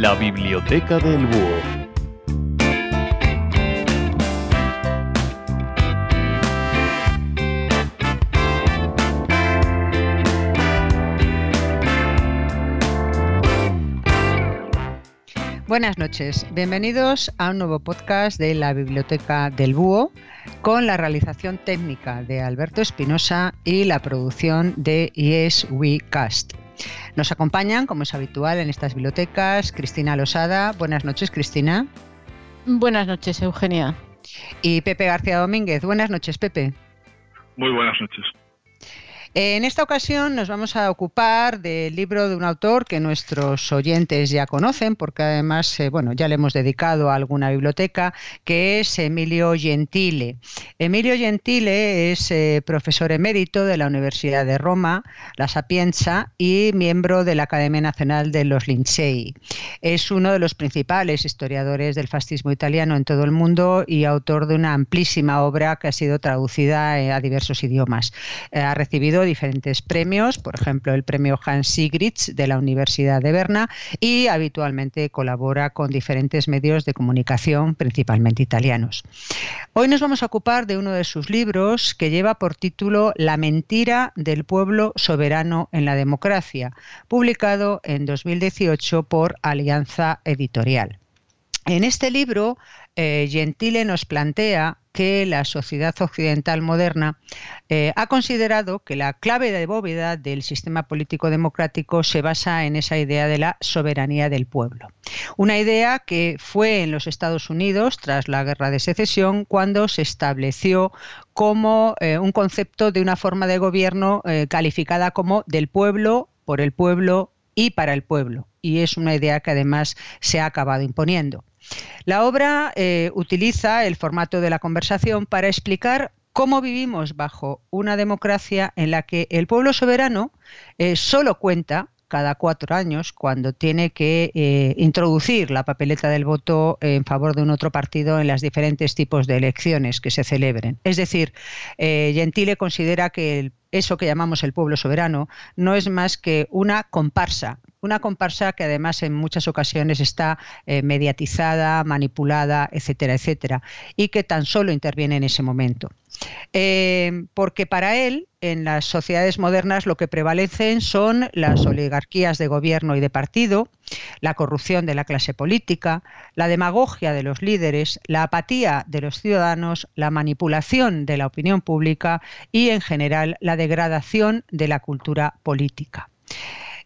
La Biblioteca del Búho. Buenas noches, bienvenidos a un nuevo podcast de la Biblioteca del Búho con la realización técnica de Alberto Espinosa y la producción de Yes We Cast. Nos acompañan, como es habitual en estas bibliotecas, Cristina Losada. Buenas noches, Cristina. Buenas noches, Eugenia. Y Pepe García Domínguez. Buenas noches, Pepe. Muy buenas noches. En esta ocasión nos vamos a ocupar del libro de un autor que nuestros oyentes ya conocen, porque además, eh, bueno, ya le hemos dedicado a alguna biblioteca, que es Emilio Gentile. Emilio Gentile es eh, profesor emérito de la Universidad de Roma, La Sapienza, y miembro de la Academia Nacional de los Lincei. Es uno de los principales historiadores del fascismo italiano en todo el mundo y autor de una amplísima obra que ha sido traducida eh, a diversos idiomas. ha recibido diferentes premios, por ejemplo el premio Hans Sigritz de la Universidad de Berna y habitualmente colabora con diferentes medios de comunicación, principalmente italianos. Hoy nos vamos a ocupar de uno de sus libros que lleva por título La mentira del pueblo soberano en la democracia, publicado en 2018 por Alianza Editorial. En este libro, eh, Gentile nos plantea que la sociedad occidental moderna eh, ha considerado que la clave de bóveda del sistema político democrático se basa en esa idea de la soberanía del pueblo. Una idea que fue en los Estados Unidos tras la guerra de secesión cuando se estableció como eh, un concepto de una forma de gobierno calificada como del pueblo, por el pueblo y para el pueblo. Y es una idea que además se ha acabado imponiendo. La obra eh, utiliza el formato de la conversación para explicar cómo vivimos bajo una democracia en la que el pueblo soberano eh, solo cuenta cada cuatro años cuando tiene que eh, introducir la papeleta del voto en favor de un otro partido en los diferentes tipos de elecciones que se celebren. Es decir, Gentile considera que eso que llamamos el pueblo soberano no es más que una comparsa una comparsa que además en muchas ocasiones está eh, mediatizada, manipulada, etcétera, etcétera, y que tan solo interviene en ese momento. Eh, porque para él, en las sociedades modernas, lo que prevalecen son las oligarquías de gobierno y de partido, la corrupción de la clase política, la demagogia de los líderes, la apatía de los ciudadanos, la manipulación de la opinión pública y, en general, la degradación de la cultura política.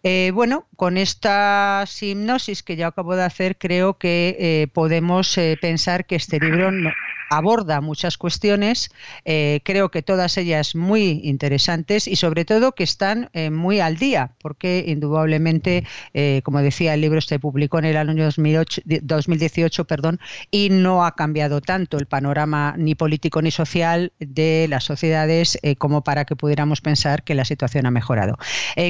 Eh, bueno, con esta hipnosis que ya acabo de hacer, creo que eh, podemos eh, pensar que este libro aborda muchas cuestiones, eh, creo que todas ellas muy interesantes y sobre todo que están eh, muy al día, porque indudablemente, eh, como decía, el libro se publicó en el año 2018 perdón, y no ha cambiado tanto el panorama ni político ni social de las sociedades como para que pudiéramos pensar que la situación ha mejorado.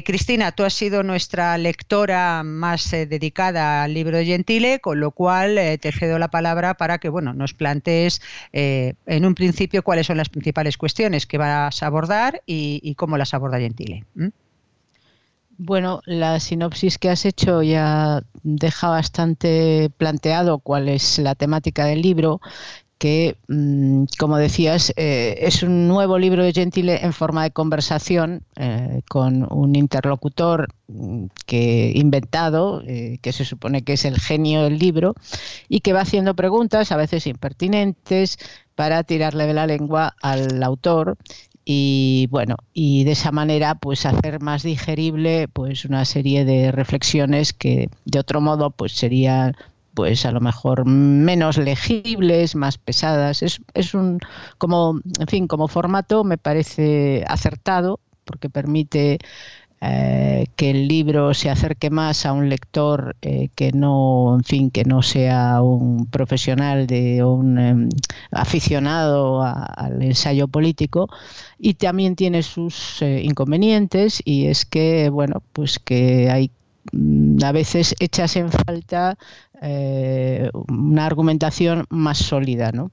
Cristina, tú has sido nuestra lectora más dedicada al libro de Gentile, con lo cual te cedo la palabra para que bueno, nos plantees eh, en un principio cuáles son las principales cuestiones que vas a abordar y, cómo las aborda Gentile. Bueno, la sinopsis que has hecho ya deja bastante planteado cuál es la temática del libro que, mm, como decías, eh, es un nuevo libro de Gentile en forma de conversación eh, con un interlocutor mm, que inventado, eh, que se supone que es el genio del libro, y que va haciendo preguntas, a veces impertinentes, para tirarle de la lengua al autor. Y bueno y de esa manera pues hacer más digerible pues una serie de reflexiones que de otro modo pues serían pues a lo mejor menos legibles, más pesadas. Es, es un, como, en fin, como formato me parece acertado porque permite eh, que el libro se acerque más a un lector eh, que no, en fin, que no sea un profesional de un em, aficionado al ensayo político y también tiene sus eh, inconvenientes y es que bueno, pues que hay a veces echas en falta eh, una argumentación más sólida. ¿no?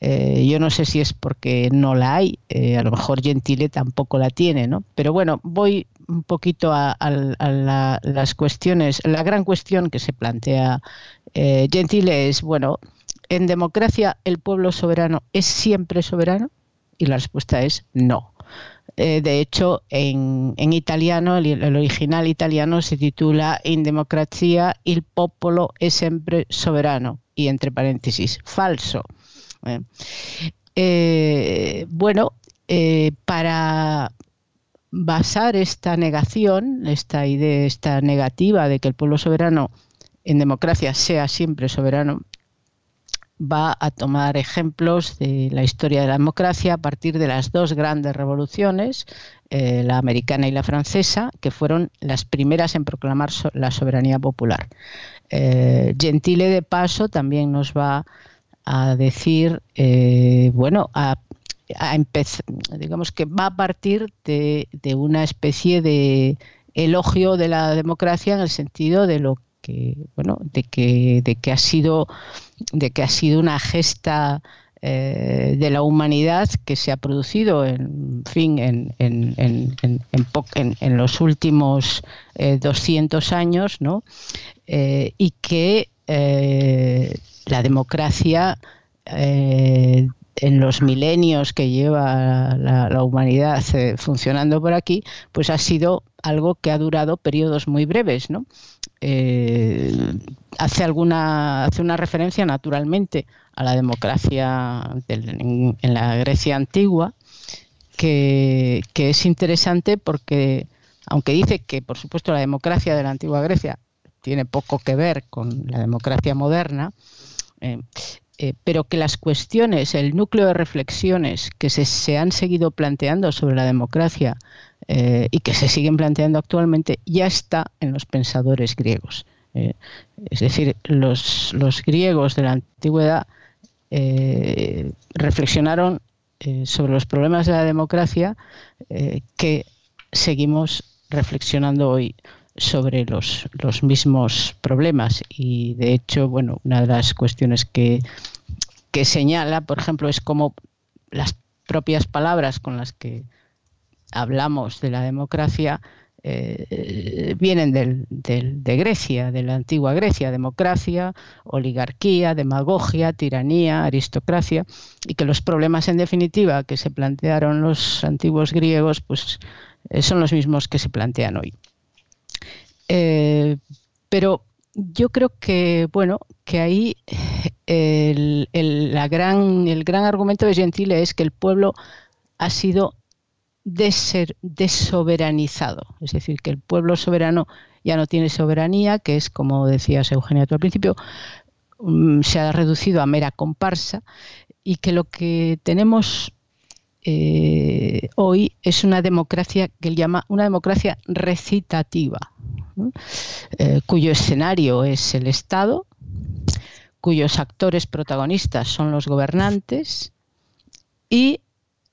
Eh, yo no sé si es porque no la hay, eh, a lo mejor Gentile tampoco la tiene, ¿no? Pero bueno, voy un poquito a, las cuestiones. La gran cuestión que se plantea Gentile es, bueno, ¿en democracia el pueblo soberano es siempre soberano? Y la respuesta es no. De hecho, en, italiano, el, original italiano se titula In democrazia il popolo è sempre soberano. Y entre paréntesis, falso. ¿eh? Eh, bueno, eh, para basar esta negación, esta idea, esta negativa de que el pueblo soberano en democracia sea siempre soberano, va a tomar ejemplos de la historia de la democracia a partir de las dos grandes revoluciones, la americana y la francesa, que fueron las primeras en proclamar la soberanía popular. Gentile de paso también nos va a decir, eh, bueno, a, digamos que va a partir de, una especie de elogio de la democracia en el sentido de lo que, bueno, de que, de que ha sido, de que ha sido una gesta eh, de la humanidad que se ha producido en fin en, en, en, en los últimos 200 eh, años ¿no? y que la democracia eh, en los milenios que lleva la, humanidad eh, funcionando por aquí, pues ha sido algo que ha durado periodos muy breves, ¿no? Eh, hace alguna hace una referencia naturalmente a la democracia en, la Grecia antigua, que, es interesante porque aunque dice que por supuesto la democracia de la antigua Grecia tiene poco que ver con la democracia moderna, eh, eh, pero que las cuestiones, el núcleo de reflexiones que se, han seguido planteando sobre la democracia eh, y que se siguen planteando actualmente ya está en los pensadores griegos. es decir, los, griegos de la antigüedad reflexionaron sobre los problemas de la democracia que seguimos reflexionando hoy sobre los, los mismos problemas y de hecho, bueno, una de las cuestiones que, que señala, por ejemplo, es cómo las propias palabras con las que hablamos de la democracia eh, vienen del, de Grecia, de la antigua Grecia, democracia, oligarquía, demagogia, tiranía, aristocracia, y que los problemas en definitiva que se plantearon los antiguos griegos, pues eh, son los mismos que se plantean hoy. Eh, pero yo creo que, bueno, que ahí el, la gran, el gran argumento de Gentile es que el pueblo ha sido desoberanizado, es decir, que el pueblo soberano ya no tiene soberanía, que es, como decías Eugenia tú al principio, mm, se ha reducido a mera comparsa y que lo que tenemos eh, hoy es una democracia que él llama una democracia recitativa, eh, cuyo escenario es el Estado, cuyos actores protagonistas son los gobernantes y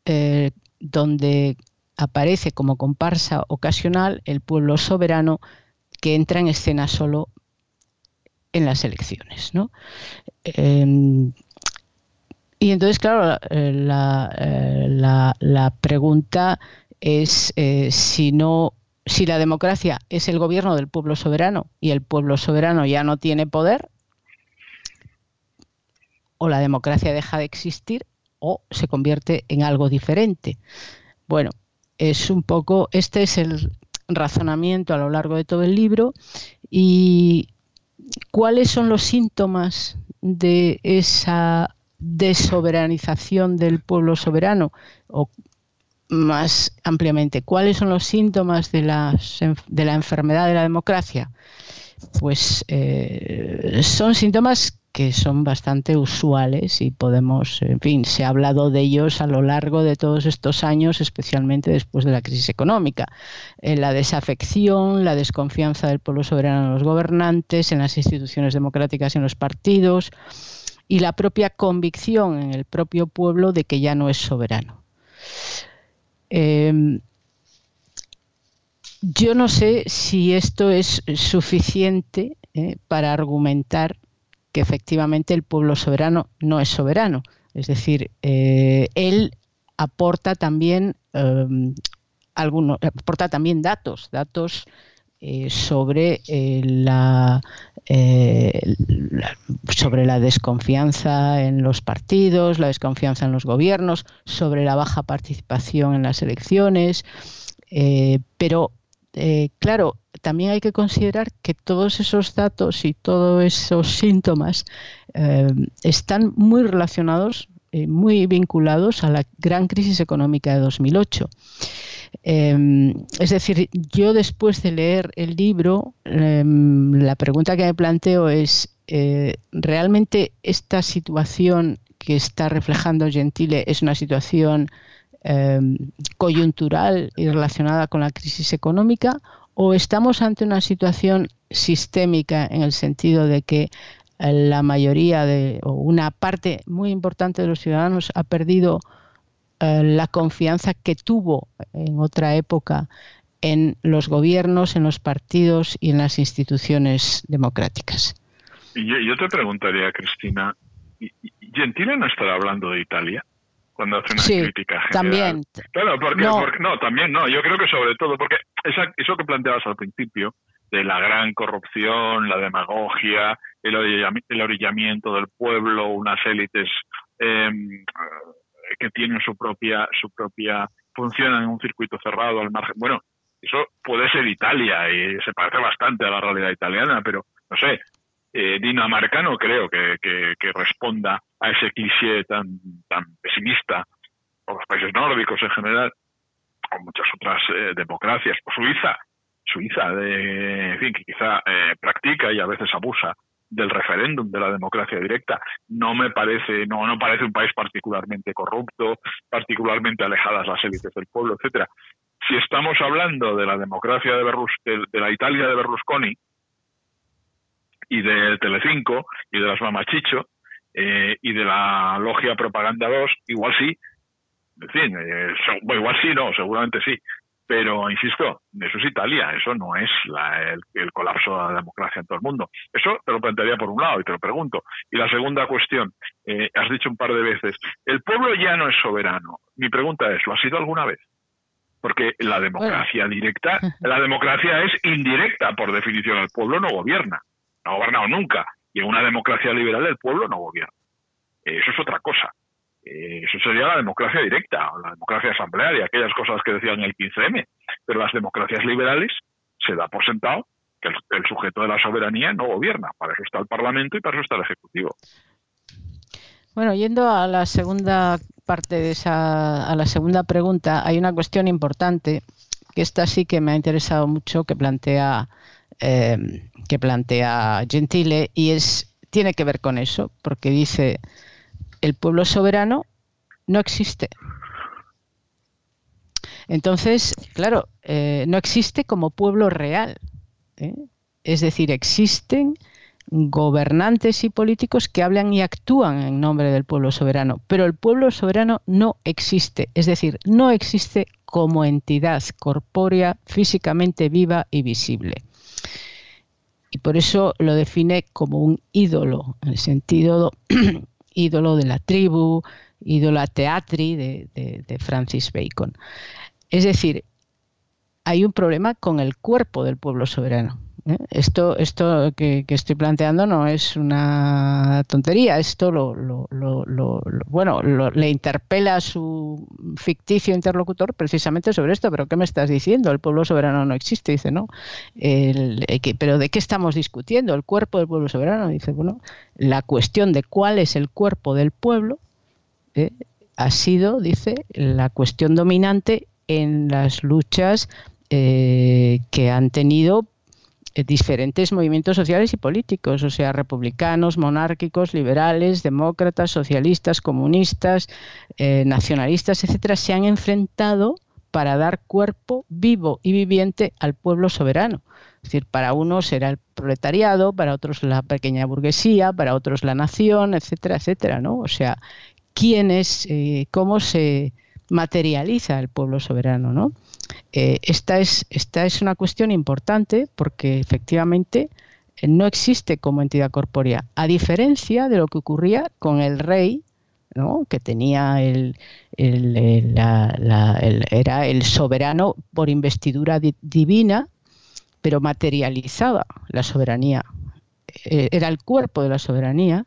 eh, donde aparece como comparsa ocasional el pueblo soberano que entra en escena solo en las elecciones. Em, y entonces, claro, la, la pregunta es si no si la democracia es el gobierno del pueblo soberano y el pueblo soberano ya no tiene poder, o la democracia deja de existir o se convierte en algo diferente. Bueno, es un poco, este es el razonamiento a lo largo de todo el libro y cuáles son los síntomas de esa desoberanización del pueblo soberano más ampliamente, ¿cuáles son los síntomas de, la enfermedad de la democracia? Pues eh, son síntomas que son bastante usuales y podemos, en fin, se ha hablado de ellos a lo largo de todos estos años, especialmente después de la crisis económica. La desafección, la desconfianza del pueblo soberano en los gobernantes, en las instituciones democráticas y en los partidos, y la propia convicción en el propio pueblo de que ya no es soberano. Em, yo no sé si esto es suficiente eh, para argumentar que efectivamente el pueblo soberano no es soberano. Es decir, eh, él aporta también em, algunos, aporta también datos, datos eh, sobre la, sobre la desconfianza en los partidos, la desconfianza en los gobiernos, sobre la baja participación en las elecciones, pero claro, también hay que considerar que todos esos datos y todos esos síntomas eh, están muy relacionados, eh, muy vinculados a la gran crisis económica de 2008. Eh, es decir, yo después de leer el libro, la pregunta que me planteo es, ¿realmente esta situación que está reflejando Gentile es una situación coyuntural y relacionada con la crisis económica o estamos ante una situación sistémica en el sentido de que eh, la mayoría de, o una parte muy importante de los ciudadanos ha perdido eh, la confianza que tuvo en otra época en los gobiernos, en los partidos y en las instituciones democráticas. Yo, te preguntaría, Cristina, ¿Gentile no estará hablando de Italia? cuando hace una crítica general. También. Claro, porque no. también no. Yo creo que sobre todo porque esa, eso que planteabas al principio de la gran corrupción, la demagogia, el, orillamiento del pueblo, unas élites em, que tienen su propia su propia funcionan en un circuito cerrado al margen. Bueno, eso puede ser Italia y se parece bastante a la realidad italiana, pero no sé, eh, Dinamarca no creo que, responda a ese cliché tan, tan pesimista, o los países nórdicos en general, o muchas otras eh, democracias, o Suiza, Suiza, de, en fin, que quizá eh, practica y a veces abusa del referéndum, de la democracia directa. No me parece, no, no parece un país particularmente corrupto, particularmente alejadas las élites del pueblo, etcétera. Si estamos hablando de la democracia de, de la Italia de Berlusconi, y de Telecinco y de las Mamachicho eh, y de la Logia Propaganda 2, igual sí, en fin, eh, igual sí, no, seguramente sí, pero insisto, eso es Italia, eso no es el, colapso de la democracia en todo el mundo. Eso te lo plantearía por un lado y te lo pregunto. Y la segunda cuestión, eh, has dicho un par de veces, el pueblo ya no es soberano. Mi pregunta es, ¿lo ha sido alguna vez? Porque la democracia directa, la democracia es indirecta por definición, el pueblo no gobierna no ha gobernado nunca. Y en una democracia liberal el pueblo no gobierna. eso es otra cosa. Eh, eso sería la democracia directa, o la democracia asamblearia, aquellas cosas que decían el 15M. Pero las democracias liberales se da por sentado que el, sujeto de la soberanía no gobierna. Para eso está el Parlamento y para eso está el Ejecutivo. Bueno, yendo a la segunda parte de esa, a la segunda pregunta, hay una cuestión importante que esta sí que me ha interesado mucho, que plantea Em, que plantea Gentile y es tiene que ver con eso, porque dice el pueblo soberano no existe. Entonces, claro, eh, no existe como pueblo real. ¿eh? Es decir, existen gobernantes y políticos que hablan y actúan en nombre del pueblo soberano, pero el pueblo soberano no existe, es decir, no existe como entidad corpórea, físicamente viva y visible y por eso lo define como un ídolo, en el sentido ídolo de la tribu, ídolo teatri de, de Francis Bacon. Es decir, hay un problema con el cuerpo del pueblo soberano. ¿Eh? Esto, esto que, estoy planteando no es una tontería, esto lo, bueno, le interpela a su ficticio interlocutor precisamente sobre esto, pero ¿qué me estás diciendo? El pueblo soberano no existe, dice, ¿no? pero ¿de qué estamos discutiendo? El cuerpo del pueblo soberano, dice, bueno, la cuestión de cuál es el cuerpo del pueblo ¿eh? ha sido, dice, la cuestión dominante en las luchas eh, que han tenido eh, diferentes movimientos sociales y políticos, o sea, republicanos, monárquicos, liberales, demócratas, socialistas, comunistas, eh, nacionalistas, etcétera, se han enfrentado para dar cuerpo vivo y viviente al pueblo soberano. Es decir, para unos era el proletariado, para otros la pequeña burguesía, para otros la nación, etcétera, etcétera, ¿no? O sea, quién es, eh, cómo se materializa el pueblo soberano, ¿no? Eh, esta, es, una cuestión importante porque efectivamente eh, no existe como entidad corpórea, a diferencia de lo que ocurría con el rey que tenía el, era el soberano por investidura divina, pero materializada la soberanía. Eh, era el cuerpo de la soberanía,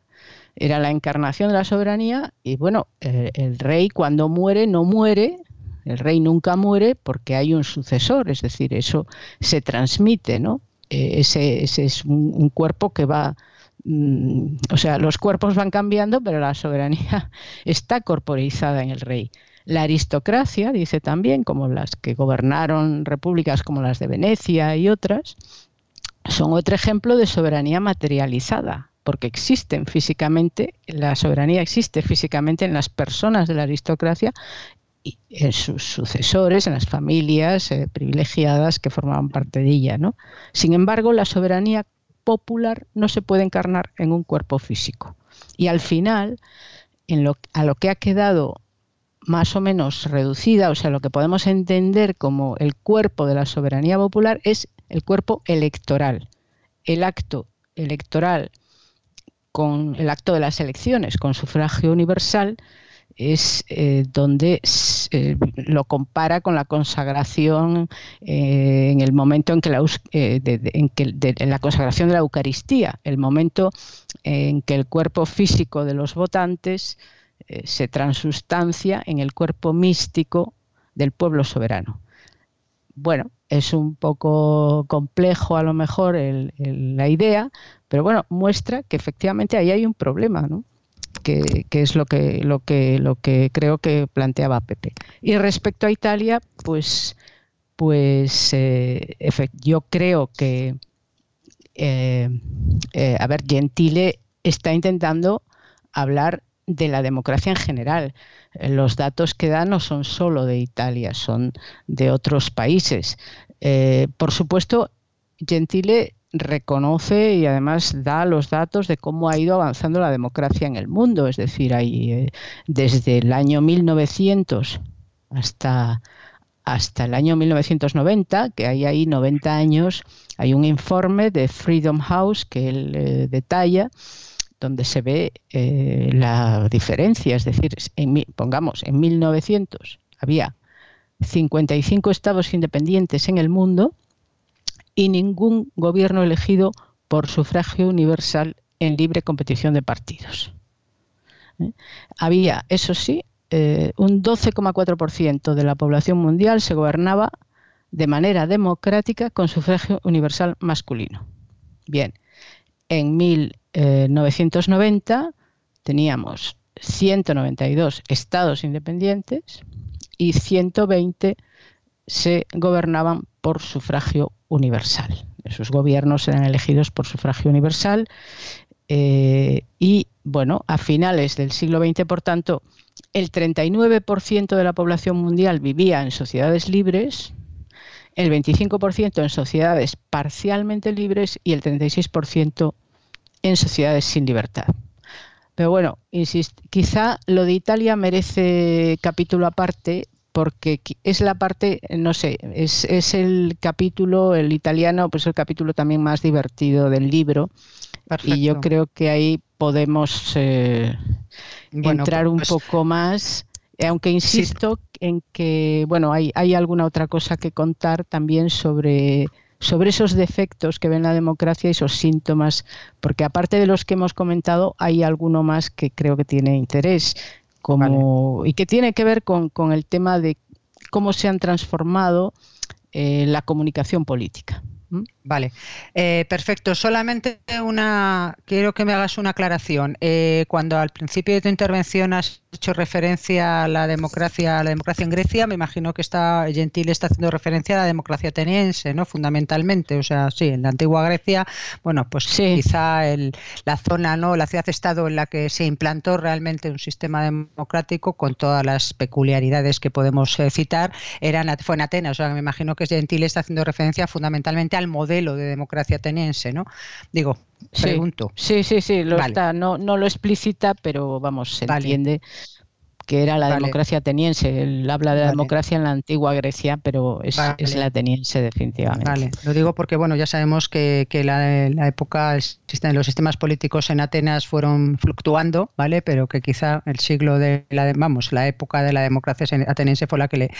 era la encarnación de la soberanía y bueno, el rey cuando muere no muere, el rey nunca muere porque hay un sucesor, es decir, eso se transmite, ¿no? Eh, ese, es un, cuerpo que va Mm, o sea, los cuerpos van cambiando, pero la soberanía está corporizada en el rey. La aristocracia, dice también, como las que gobernaron repúblicas como las de Venecia y otras, son otro ejemplo de soberanía materializada, porque existen físicamente, la soberanía existe físicamente en las personas de la aristocracia en sus sucesores, en las familias eh, privilegiadas que formaban parte de ella. ¿no? Sin embargo, la soberanía popular no se puede encarnar en un cuerpo físico. Y al final, en lo, a lo que ha quedado más o menos reducida, o sea, lo que podemos entender como el cuerpo de la soberanía popular es el cuerpo electoral. El acto electoral con el acto de las elecciones con sufragio universal es eh, donde eh, lo compara con la consagración eh, en el momento en que, la, en, que la consagración de la Eucaristía, el momento en que el cuerpo físico de los votantes se transustancia en el cuerpo místico del pueblo soberano. Bueno, es un poco complejo a lo mejor la idea, pero bueno, muestra que efectivamente ahí hay un problema, ¿no? Que, es lo que, lo, que, lo que creo que planteaba Pepe. Y respecto a Italia, pues, pues eh, yo creo que, eh, eh, a ver, Gentile está intentando hablar de la democracia en general. Los datos que da no son solo de Italia, son de otros países. por supuesto, Gentile reconoce y además da los datos de cómo ha ido avanzando la democracia en el mundo. Es decir, hay, eh, desde el año 1900 hasta, hasta el año 1990, que hay ahí 90 años, hay un informe de Freedom House que él eh, detalla donde se ve eh, la diferencia. Es decir, en, pongamos, en 1900 había 55 estados independientes en el mundo y ningún gobierno elegido por sufragio universal en libre competición de partidos. ¿Eh? Había, eso sí, eh, un 12,4% de la población mundial se gobernaba de manera democrática con sufragio universal masculino. Bien, en 1990 teníamos 192 estados independientes y 120 se gobernaban por sufragio universal. Esos gobiernos eran elegidos por sufragio universal eh, y, bueno, a finales del siglo XX, por tanto, el 39% de la población mundial vivía en sociedades libres, el 25% en sociedades parcialmente libres y el 36% en sociedades sin libertad. Pero bueno, quizá lo de Italia merece capítulo aparte porque es la parte, no sé, es, es, el capítulo, el italiano, pues el capítulo también más divertido del libro. Y yo creo que ahí podemos eh, entrar un pues poco más, aunque insisto en que, bueno, hay, hay alguna otra cosa que contar también sobre sobre esos defectos que ven la democracia y esos síntomas, porque aparte de los que hemos comentado, hay alguno más que creo que tiene interés como, y que tiene que ver con, con, el tema de cómo se han transformado eh, la comunicación política. Vale, eh, perfecto. Solamente una, quiero que me hagas una aclaración. Eh, cuando al principio de tu intervención has hecho referencia a la democracia, a la democracia en Grecia, me imagino que está Gentile está haciendo referencia a la democracia ateniense, ¿no? Fundamentalmente, o sea, sí, en la antigua Grecia, bueno, pues quizá el, la zona, ¿no? La ciudad-estado en la que se implantó realmente un sistema democrático con todas las peculiaridades que podemos eh, citar, eran, fue en Atenas. O sea, me imagino que Gentile está haciendo referencia fundamentalmente al modelo de democracia ateniense, ¿no? Digo, pregunto. Sí, sí, sí, lo está. No, no lo explicita, pero vamos, se entiende que era la democracia ateniense. Él habla de la democracia en la antigua Grecia, pero es, la ateniense definitivamente. Vale, lo digo porque bueno, ya sabemos que, que la, la, época, los sistemas políticos en Atenas fueron fluctuando, ¿vale? Pero que quizá el siglo de la, vamos, la época de la democracia ateniense fue la que le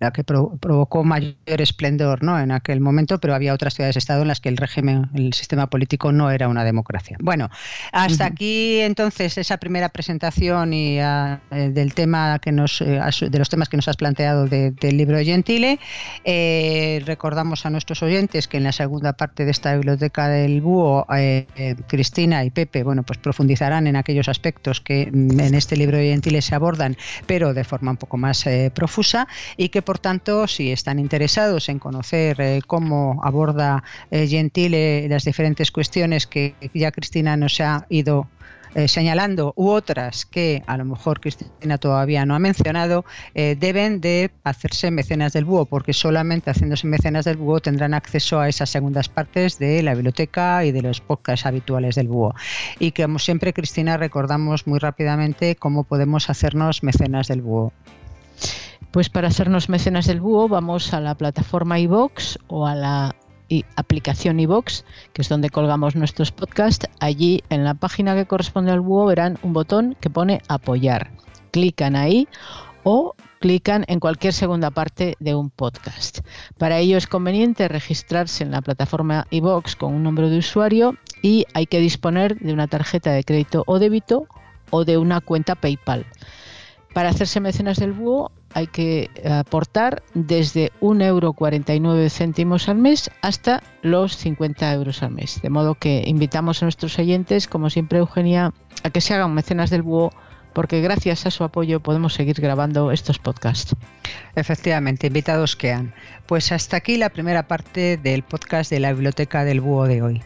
la que provocó mayor esplendor, ¿no? En aquel momento, pero había otras ciudades-estado en las que el régimen, el sistema político no era una democracia. Bueno, hasta aquí entonces esa primera presentación y ah, eh, del tema que nos eh, de los temas que nos has planteado del libro Gentile. Eh, recordamos a nuestros oyentes que en la segunda parte de esta biblioteca del búho Cristina y Pepe, bueno, pues profundizarán en aquellos aspectos que mm, en este libro Gentile se abordan, pero de forma un poco más profusa y que por tanto si están interesados en conocer cómo aborda Gentile las diferentes cuestiones que ya Cristina nos ha ido eh, señalando u otras que a lo mejor Cristina todavía no ha mencionado, eh, deben de hacerse mecenas del búho, porque solamente haciéndose mecenas del búho tendrán acceso a esas segundas partes de la biblioteca y de los podcasts habituales del búho. Y como siempre, Cristina, recordamos muy rápidamente cómo podemos hacernos mecenas del búho. Pues para hacernos mecenas del búho vamos a la plataforma iVox o a la y aplicación iBox, que es donde colgamos nuestros podcasts. Allí en la página que corresponde al búho verán un botón que pone apoyar. Clican ahí o clican en cualquier segunda parte de un podcast. Para ello es conveniente registrarse en la plataforma iBox con un nombre de usuario y hay que disponer de una tarjeta de crédito o débito o de una cuenta PayPal. Para hacerse mecenas del búho hay que aportar desde 1,49 euro al mes hasta los 50 euros al mes. De modo que invitamos a nuestros oyentes, como siempre Eugenia, a que se hagan mecenas del búho porque gracias a su apoyo podemos seguir grabando estos podcasts. Efectivamente, invitados quedan. Pues hasta aquí la primera parte del podcast de la Biblioteca del Búho de hoy.